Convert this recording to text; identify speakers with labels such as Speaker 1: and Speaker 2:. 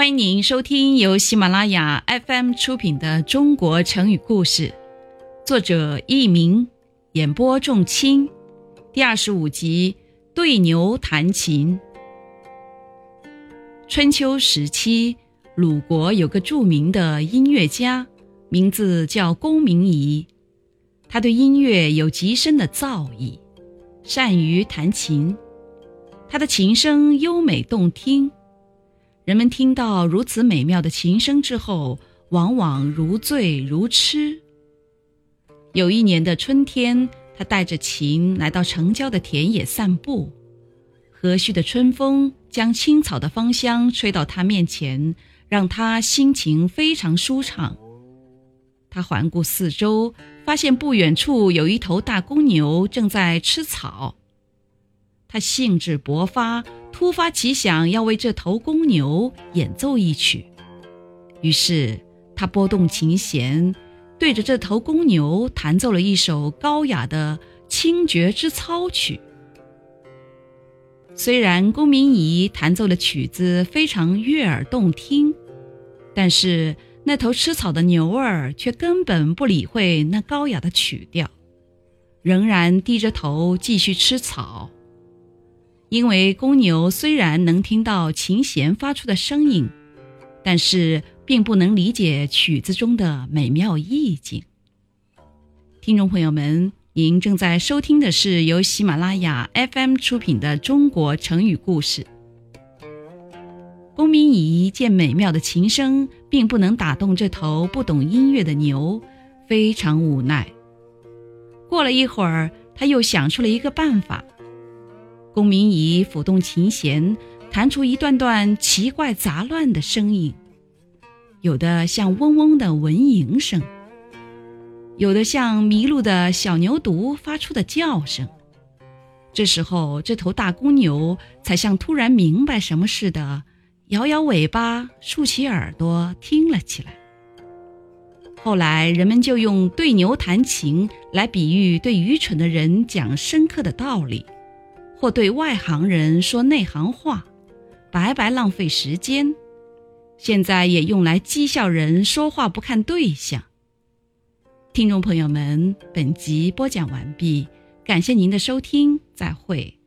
Speaker 1: 欢迎您收听由喜马拉雅 FM 出品的《中国成语故事》，作者佚名，演播仲卿，第二十五集《对牛弹琴》。春秋时期，鲁国有个著名的音乐家，名字叫公明仪。他对音乐有极深的造诣，善于弹琴。他的琴声优美动听。人们听到如此美妙的琴声之后，往往如醉如痴。有一年的春天，他带着琴来到城郊的田野散步，和煦的春风将青草的芳香吹到他面前，让他心情非常舒畅。他环顾四周，发现不远处有一头大公牛正在吃草。他兴致勃发。突发奇想，要为这头公牛演奏一曲。于是他拨动琴弦，对着这头公牛弹奏了一首高雅的清绝之操曲。虽然公明仪弹奏的曲子非常悦耳动听，但是那头吃草的牛儿却根本不理会那高雅的曲调，仍然低着头继续吃草。因为公牛虽然能听到琴弦发出的声音，但是并不能理解曲子中的美妙意境。听众朋友们，您正在收听的是由喜马拉雅 FM 出品的《中国成语故事》。公明仪见美妙的琴声并不能打动这头不懂音乐的牛，非常无奈。过了一会儿，他又想出了一个办法。公明仪抚动琴弦，弹出一段段奇怪杂乱的声音，有的像嗡嗡的蚊蝇声，有的像迷路的小牛犊发出的叫声。这时候，这头大公牛才像突然明白什么似的，摇摇尾巴，竖起耳朵听了起来。后来，人们就用对牛弹琴来比喻对愚蠢的人讲深刻的道理。或对外行人说内行话，白白浪费时间。现在也用来讥笑人说话不看对象。听众朋友们，本集播讲完毕，感谢您的收听，再会。